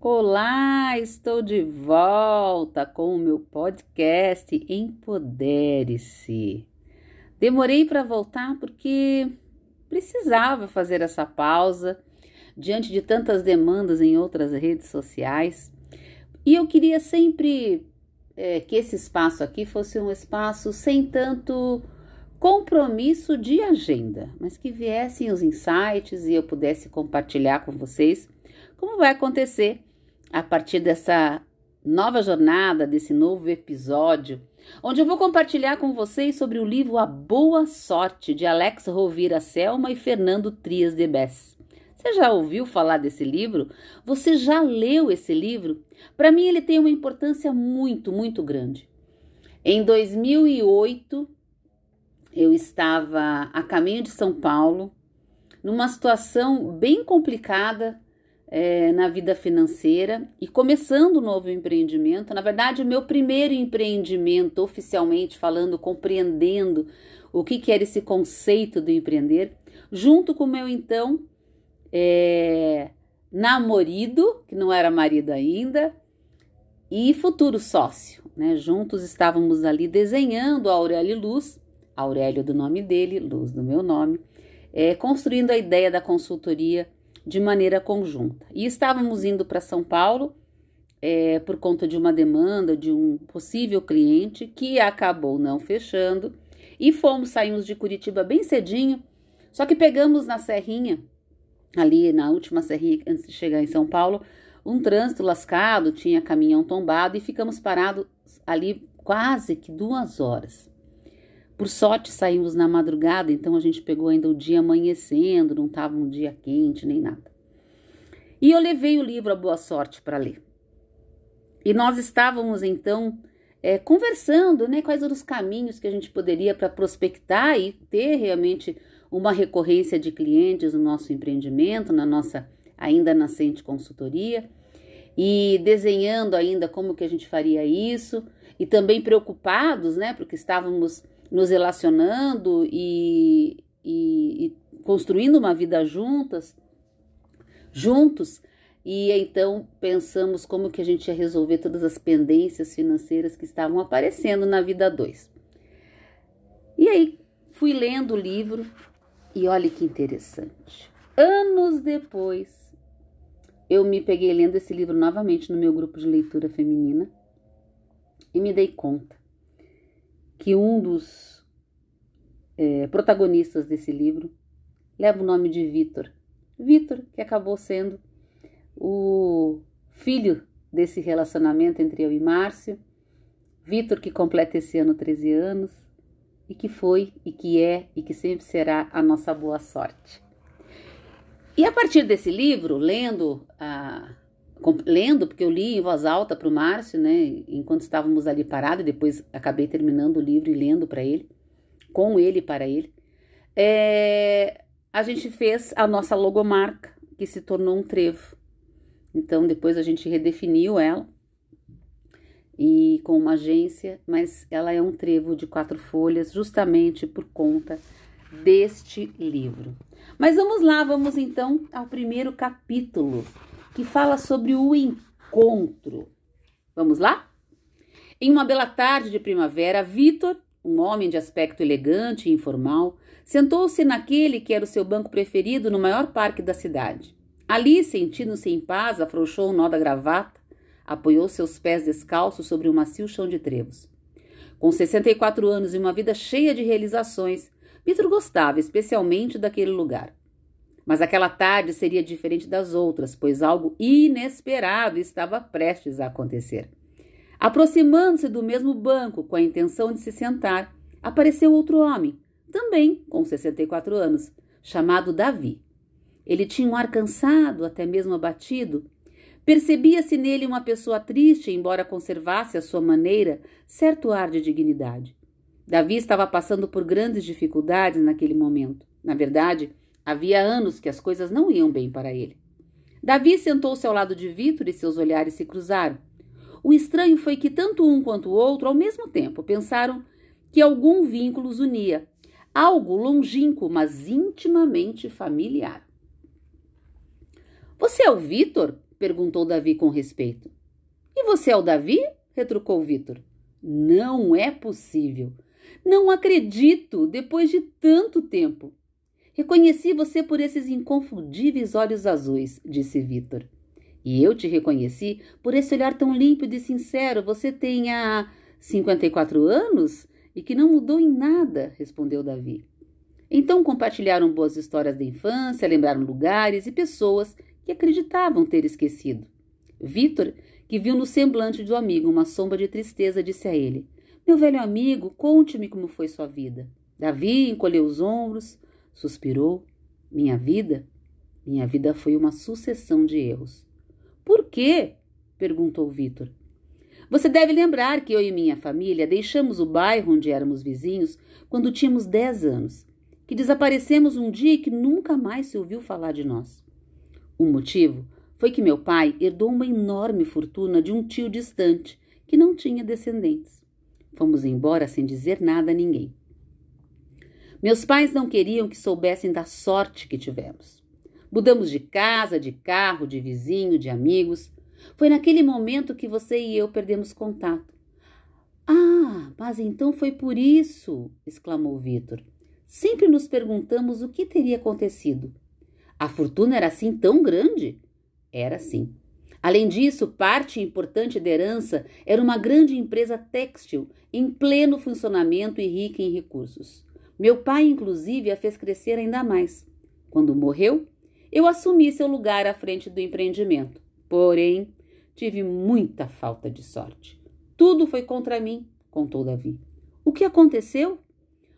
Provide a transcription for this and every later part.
Olá, estou de volta com o meu podcast Empodere-se. Demorei para voltar porque precisava fazer essa pausa diante de tantas demandas em outras redes sociais e eu queria sempre é, que esse espaço aqui fosse um espaço sem tanto compromisso de agenda, mas que viessem os insights e eu pudesse compartilhar com vocês como vai acontecer a partir dessa nova jornada, desse novo episódio, onde eu vou compartilhar com vocês sobre o livro A Boa Sorte, de Alex Rovira Selma e Fernando Trias de Bess. Você já ouviu falar desse livro? Você já leu esse livro? Para mim, ele tem uma importância muito, muito grande. Em 2008, eu estava a caminho de São Paulo, numa situação bem complicada é, na vida financeira e começando um novo empreendimento. Na verdade, o meu primeiro empreendimento, oficialmente falando, compreendendo o que, que era esse conceito do empreender, junto com o meu então é, namorado, que não era marido ainda, e futuro sócio. Né? Juntos estávamos ali desenhando a Aurélio Luz, Aurélio do nome dele, Luz do meu nome, é, construindo a ideia da consultoria de maneira conjunta. E estávamos indo para São Paulo é, por conta de uma demanda de um possível cliente que acabou não fechando e fomos, saímos de Curitiba bem cedinho, só que pegamos na Serrinha, ali na última Serrinha antes de chegar em São Paulo, um trânsito lascado, tinha caminhão tombado e ficamos parados ali quase que duas horas. Por sorte, saímos na madrugada, então a gente pegou ainda o dia amanhecendo, não estava um dia quente nem nada. E eu levei o livro A Boa Sorte para ler. E nós estávamos então é, conversando, né, quais eram os caminhos que a gente poderia para prospectar e ter realmente uma recorrência de clientes no nosso empreendimento, na nossa ainda nascente consultoria, e desenhando ainda como que a gente faria isso, e também preocupados, né, porque estávamos nos relacionando e, e, e construindo uma vida juntas, juntos, e então pensamos como que a gente ia resolver todas as pendências financeiras que estavam aparecendo na vida dois. E aí fui lendo o livro e olha que interessante. Anos depois, eu me peguei lendo esse livro novamente no meu grupo de leitura feminina e me dei conta que um dos é, protagonistas desse livro leva o nome de Vitor. Vitor, que acabou sendo o filho desse relacionamento entre eu e Márcio. Vitor, que completa esse ano 13 anos e que foi e que é e que sempre será a nossa boa sorte. E a partir desse livro, lendo a lendo, porque eu li em voz alta para o Márcio, né, enquanto estávamos ali parados, depois acabei terminando o livro e lendo para ele, com ele e para ele, é, a gente fez a nossa logomarca, que se tornou um trevo. Então, depois a gente redefiniu ela, e com uma agência, mas ela é um trevo de quatro folhas, justamente por conta deste livro. Mas vamos lá, vamos então ao primeiro capítulo, que fala sobre o encontro. Vamos lá? Em uma bela tarde de primavera, Vitor, um homem de aspecto elegante e informal, sentou-se naquele que era o seu banco preferido no maior parque da cidade. Ali, sentindo-se em paz, afrouxou o nó da gravata, apoiou seus pés descalços sobre um macio chão de trevos. Com 64 anos e uma vida cheia de realizações, Vitor gostava especialmente daquele lugar. Mas aquela tarde seria diferente das outras, pois algo inesperado estava prestes a acontecer. Aproximando-se do mesmo banco com a intenção de se sentar, apareceu outro homem, também com 64 anos, chamado Davi. Ele tinha um ar cansado, até mesmo abatido. Percebia-se nele uma pessoa triste, embora conservasse à sua maneira certo ar de dignidade. Davi estava passando por grandes dificuldades naquele momento. Na verdade, Havia anos que as coisas não iam bem para ele. Davi sentou-se ao lado de Vitor e seus olhares se cruzaram. O estranho foi que tanto um quanto o outro, ao mesmo tempo, pensaram que algum vínculo os unia. Algo longínquo, mas intimamente familiar. Você é o Vitor? perguntou Davi com respeito. E você é o Davi? retrucou Vitor. Não é possível. Não acredito, depois de tanto tempo. Reconheci você por esses inconfundíveis olhos azuis, disse Vitor. E eu te reconheci por esse olhar tão límpido e sincero. Você tem há 54 anos e que não mudou em nada, respondeu Davi. Então compartilharam boas histórias da infância, lembraram lugares e pessoas que acreditavam ter esquecido. Vitor, que viu no semblante do amigo uma sombra de tristeza, disse a ele: Meu velho amigo, conte-me como foi sua vida. Davi encolheu os ombros, suspirou. Minha vida? Minha vida foi uma sucessão de erros. Por quê? perguntou Vitor. Você deve lembrar que eu e minha família deixamos o bairro onde éramos vizinhos quando tínhamos dez anos, que desaparecemos um dia e que nunca mais se ouviu falar de nós. O motivo foi que meu pai herdou uma enorme fortuna de um tio distante que não tinha descendentes. Fomos embora sem dizer nada a ninguém. Meus pais não queriam que soubessem da sorte que tivemos. Mudamos de casa, de carro, de vizinho, de amigos. Foi naquele momento que você e eu perdemos contato. Ah, mas então foi por isso! exclamou Vitor. Sempre nos perguntamos o que teria acontecido. A fortuna era assim tão grande? Era sim. Além disso, parte importante da herança era uma grande empresa têxtil em pleno funcionamento e rica em recursos. Meu pai, inclusive, a fez crescer ainda mais. Quando morreu, eu assumi seu lugar à frente do empreendimento. Porém, tive muita falta de sorte. Tudo foi contra mim, contou Davi. O que aconteceu?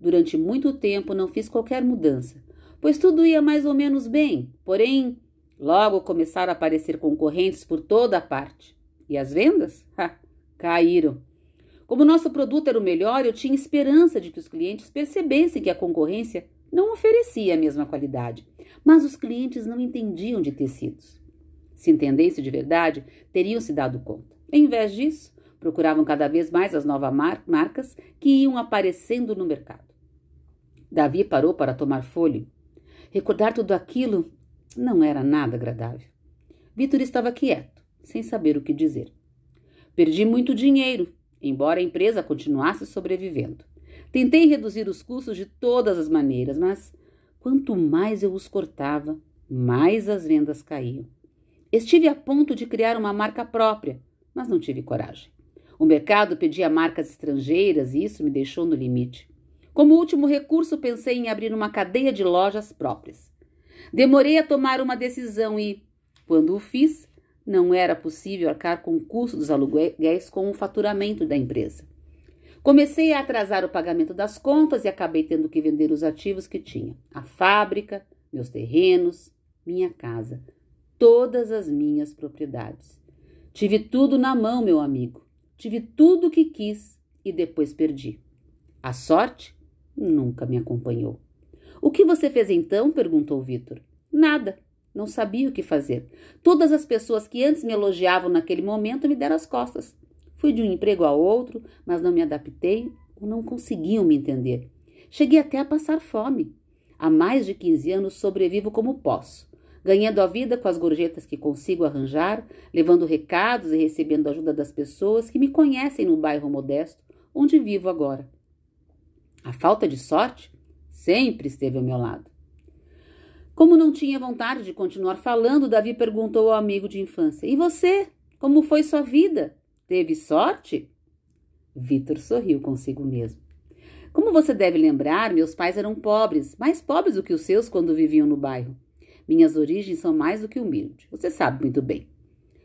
Durante muito tempo não fiz qualquer mudança, pois tudo ia mais ou menos bem. Porém, logo começaram a aparecer concorrentes por toda a parte. E as vendas? Ha, caíram. Como nosso produto era o melhor, eu tinha esperança de que os clientes percebessem que a concorrência não oferecia a mesma qualidade, mas os clientes não entendiam de tecidos. Se entendessem de verdade, teriam se dado conta. Em vez disso, procuravam cada vez mais as novas mar marcas que iam aparecendo no mercado. Davi parou para tomar fôlego. Recordar tudo aquilo não era nada agradável. Vitor estava quieto, sem saber o que dizer. Perdi muito dinheiro, embora a empresa continuasse sobrevivendo. Tentei reduzir os custos de todas as maneiras, mas quanto mais eu os cortava, mais as vendas caíam. Estive a ponto de criar uma marca própria, mas não tive coragem. O mercado pedia marcas estrangeiras e isso me deixou no limite. Como último recurso, pensei em abrir uma cadeia de lojas próprias. Demorei a tomar uma decisão e, quando o fiz, não era possível arcar com o custo dos aluguéis com o faturamento da empresa. Comecei a atrasar o pagamento das contas e acabei tendo que vender os ativos que tinha: a fábrica, meus terrenos, minha casa, todas as minhas propriedades. Tive tudo na mão, meu amigo. Tive tudo o que quis e depois perdi. A sorte nunca me acompanhou. O que você fez então? perguntou Vitor. Nada. Não sabia o que fazer. Todas as pessoas que antes me elogiavam naquele momento me deram as costas. Fui de um emprego a outro, mas não me adaptei ou não conseguiam me entender. Cheguei até a passar fome. Há mais de 15 anos sobrevivo como posso, ganhando a vida com as gorjetas que consigo arranjar, levando recados e recebendo ajuda das pessoas que me conhecem no bairro modesto onde vivo agora. A falta de sorte sempre esteve ao meu lado. Como não tinha vontade de continuar falando, Davi perguntou ao amigo de infância: E você? Como foi sua vida? Teve sorte? Vitor sorriu consigo mesmo. Como você deve lembrar, meus pais eram pobres, mais pobres do que os seus quando viviam no bairro. Minhas origens são mais do que humildes, você sabe muito bem.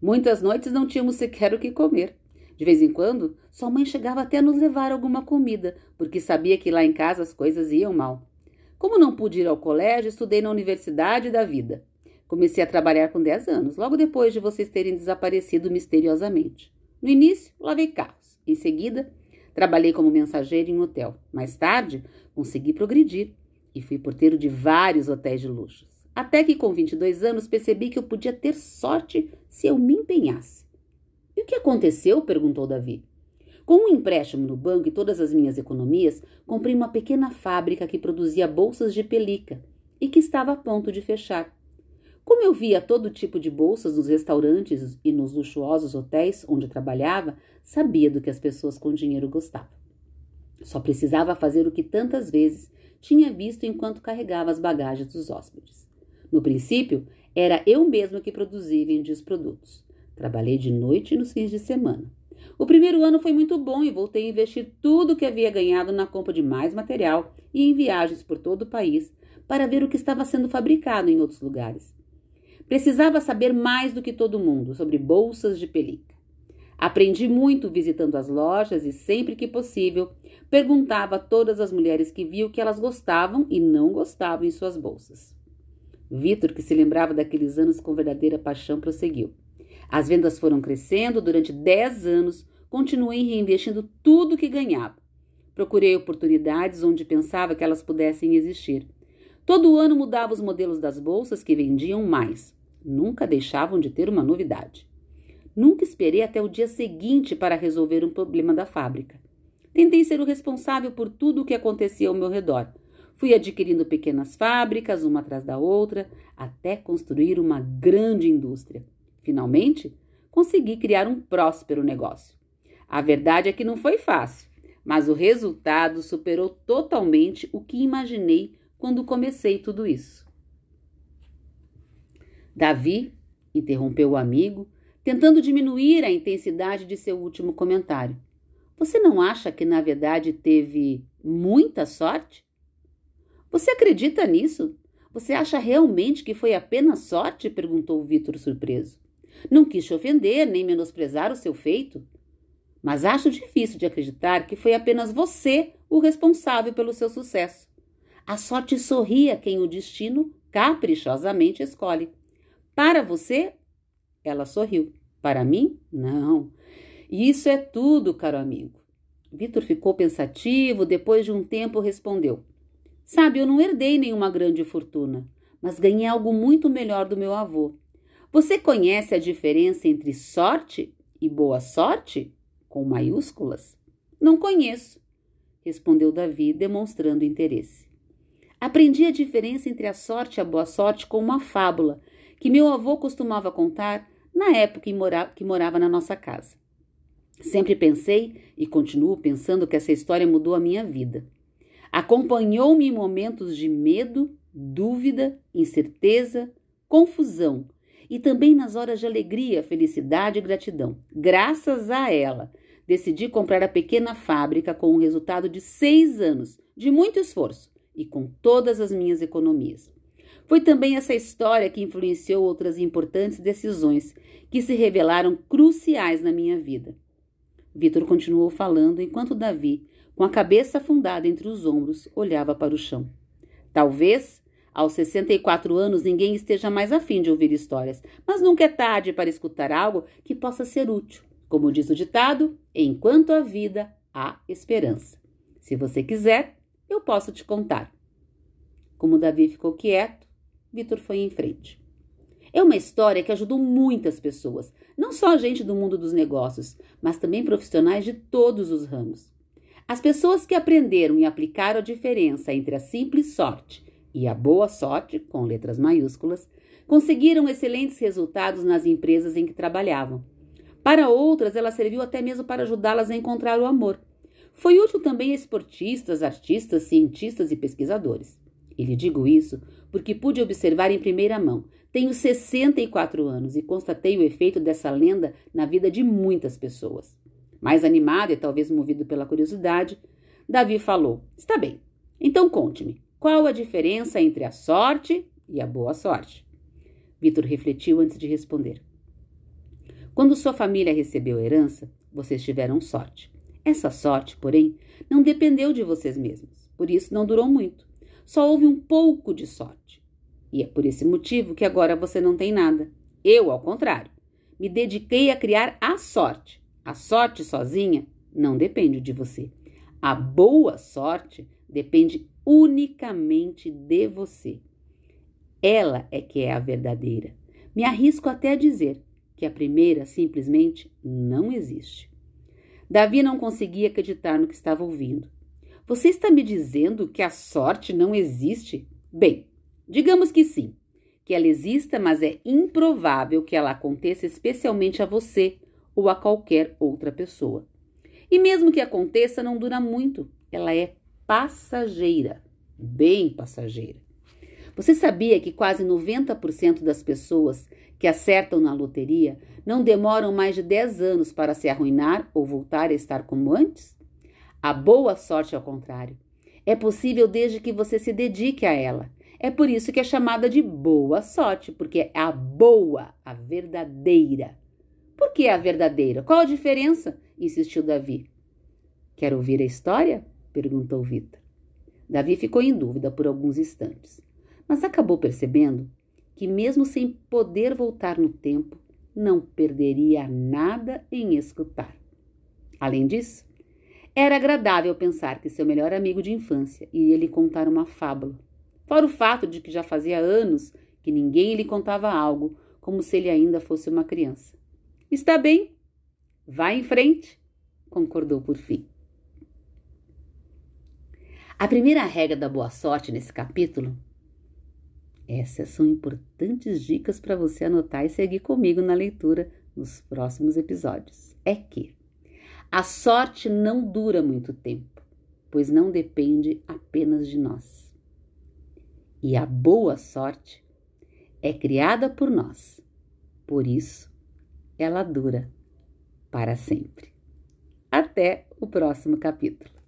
Muitas noites não tínhamos sequer o que comer. De vez em quando, sua mãe chegava até a nos levar alguma comida, porque sabia que lá em casa as coisas iam mal. Como não pude ir ao colégio, estudei na Universidade da Vida. Comecei a trabalhar com 10 anos, logo depois de vocês terem desaparecido misteriosamente. No início, lavei carros. Em seguida, trabalhei como mensageiro em um hotel. Mais tarde, consegui progredir e fui porteiro de vários hotéis de luxo. Até que, com 22 anos, percebi que eu podia ter sorte se eu me empenhasse. E o que aconteceu? perguntou Davi. Com um empréstimo no banco e todas as minhas economias, comprei uma pequena fábrica que produzia bolsas de pelica e que estava a ponto de fechar. Como eu via todo tipo de bolsas nos restaurantes e nos luxuosos hotéis onde trabalhava, sabia do que as pessoas com dinheiro gostavam. Só precisava fazer o que tantas vezes tinha visto enquanto carregava as bagagens dos hóspedes. No princípio, era eu mesma que produzia e vendia os produtos. Trabalhei de noite e nos fins de semana. O primeiro ano foi muito bom e voltei a investir tudo o que havia ganhado na compra de mais material e em viagens por todo o país para ver o que estava sendo fabricado em outros lugares. Precisava saber mais do que todo mundo sobre bolsas de pelica. Aprendi muito visitando as lojas e, sempre que possível, perguntava a todas as mulheres que via o que elas gostavam e não gostavam em suas bolsas. Vitor, que se lembrava daqueles anos com verdadeira paixão, prosseguiu. As vendas foram crescendo durante dez anos, continuei reinvestindo tudo que ganhava. Procurei oportunidades onde pensava que elas pudessem existir. Todo ano mudava os modelos das bolsas que vendiam mais. Nunca deixavam de ter uma novidade. Nunca esperei até o dia seguinte para resolver um problema da fábrica. Tentei ser o responsável por tudo o que acontecia ao meu redor. Fui adquirindo pequenas fábricas, uma atrás da outra, até construir uma grande indústria. Finalmente, consegui criar um próspero negócio. A verdade é que não foi fácil, mas o resultado superou totalmente o que imaginei quando comecei tudo isso. Davi interrompeu o amigo, tentando diminuir a intensidade de seu último comentário. Você não acha que, na verdade, teve muita sorte? Você acredita nisso? Você acha realmente que foi apenas sorte? perguntou Vitor surpreso. Não quis ofender nem menosprezar o seu feito, mas acho difícil de acreditar que foi apenas você o responsável pelo seu sucesso. A sorte sorri a quem o destino caprichosamente escolhe. Para você, ela sorriu. Para mim, não. Isso é tudo, caro amigo. Vitor ficou pensativo, depois de um tempo respondeu: Sabe, eu não herdei nenhuma grande fortuna, mas ganhei algo muito melhor do meu avô. Você conhece a diferença entre sorte e boa sorte? Com maiúsculas? Não conheço, respondeu Davi, demonstrando interesse. Aprendi a diferença entre a sorte e a boa sorte com uma fábula que meu avô costumava contar na época em que morava na nossa casa. Sempre pensei e continuo pensando que essa história mudou a minha vida. Acompanhou-me em momentos de medo, dúvida, incerteza, confusão e também nas horas de alegria, felicidade e gratidão. Graças a ela, decidi comprar a pequena fábrica com o resultado de seis anos de muito esforço e com todas as minhas economias. Foi também essa história que influenciou outras importantes decisões que se revelaram cruciais na minha vida. Vitor continuou falando enquanto Davi, com a cabeça afundada entre os ombros, olhava para o chão. Talvez, aos 64 anos, ninguém esteja mais afim de ouvir histórias, mas nunca é tarde para escutar algo que possa ser útil. Como diz o ditado, enquanto há vida, há esperança. Se você quiser, eu posso te contar. Como Davi ficou quieto, Vitor foi em frente. É uma história que ajudou muitas pessoas, não só a gente do mundo dos negócios, mas também profissionais de todos os ramos. As pessoas que aprenderam e aplicaram a diferença entre a simples sorte e a boa sorte, com letras maiúsculas, conseguiram excelentes resultados nas empresas em que trabalhavam. Para outras, ela serviu até mesmo para ajudá-las a encontrar o amor. Foi útil também a esportistas, artistas, cientistas e pesquisadores. E lhe digo isso porque pude observar em primeira mão. Tenho 64 anos e constatei o efeito dessa lenda na vida de muitas pessoas. Mais animado e talvez movido pela curiosidade, Davi falou: Está bem, então conte-me, qual a diferença entre a sorte e a boa sorte? Vitor refletiu antes de responder. Quando sua família recebeu a herança, vocês tiveram sorte. Essa sorte, porém, não dependeu de vocês mesmos, por isso não durou muito só houve um pouco de sorte. E é por esse motivo que agora você não tem nada. Eu, ao contrário, me dediquei a criar a sorte. A sorte sozinha não depende de você. A boa sorte depende unicamente de você. Ela é que é a verdadeira. Me arrisco até a dizer que a primeira simplesmente não existe. Davi não conseguia acreditar no que estava ouvindo. Você está me dizendo que a sorte não existe? Bem, digamos que sim, que ela exista, mas é improvável que ela aconteça especialmente a você ou a qualquer outra pessoa. E mesmo que aconteça, não dura muito. Ela é passageira, bem passageira. Você sabia que quase 90% das pessoas que acertam na loteria não demoram mais de 10 anos para se arruinar ou voltar a estar como antes? A boa sorte, ao contrário, é possível desde que você se dedique a ela. É por isso que é chamada de boa sorte, porque é a boa, a verdadeira. Por que a verdadeira? Qual a diferença? insistiu Davi. Quer ouvir a história? Perguntou Vitor. Davi ficou em dúvida por alguns instantes, mas acabou percebendo que, mesmo sem poder voltar no tempo, não perderia nada em escutar. Além disso, era agradável pensar que seu melhor amigo de infância iria lhe contar uma fábula. Fora o fato de que já fazia anos que ninguém lhe contava algo, como se ele ainda fosse uma criança. Está bem, vá em frente, concordou por fim. A primeira regra da boa sorte nesse capítulo essas são importantes dicas para você anotar e seguir comigo na leitura nos próximos episódios. É que a sorte não dura muito tempo, pois não depende apenas de nós. E a boa sorte é criada por nós, por isso ela dura para sempre. Até o próximo capítulo.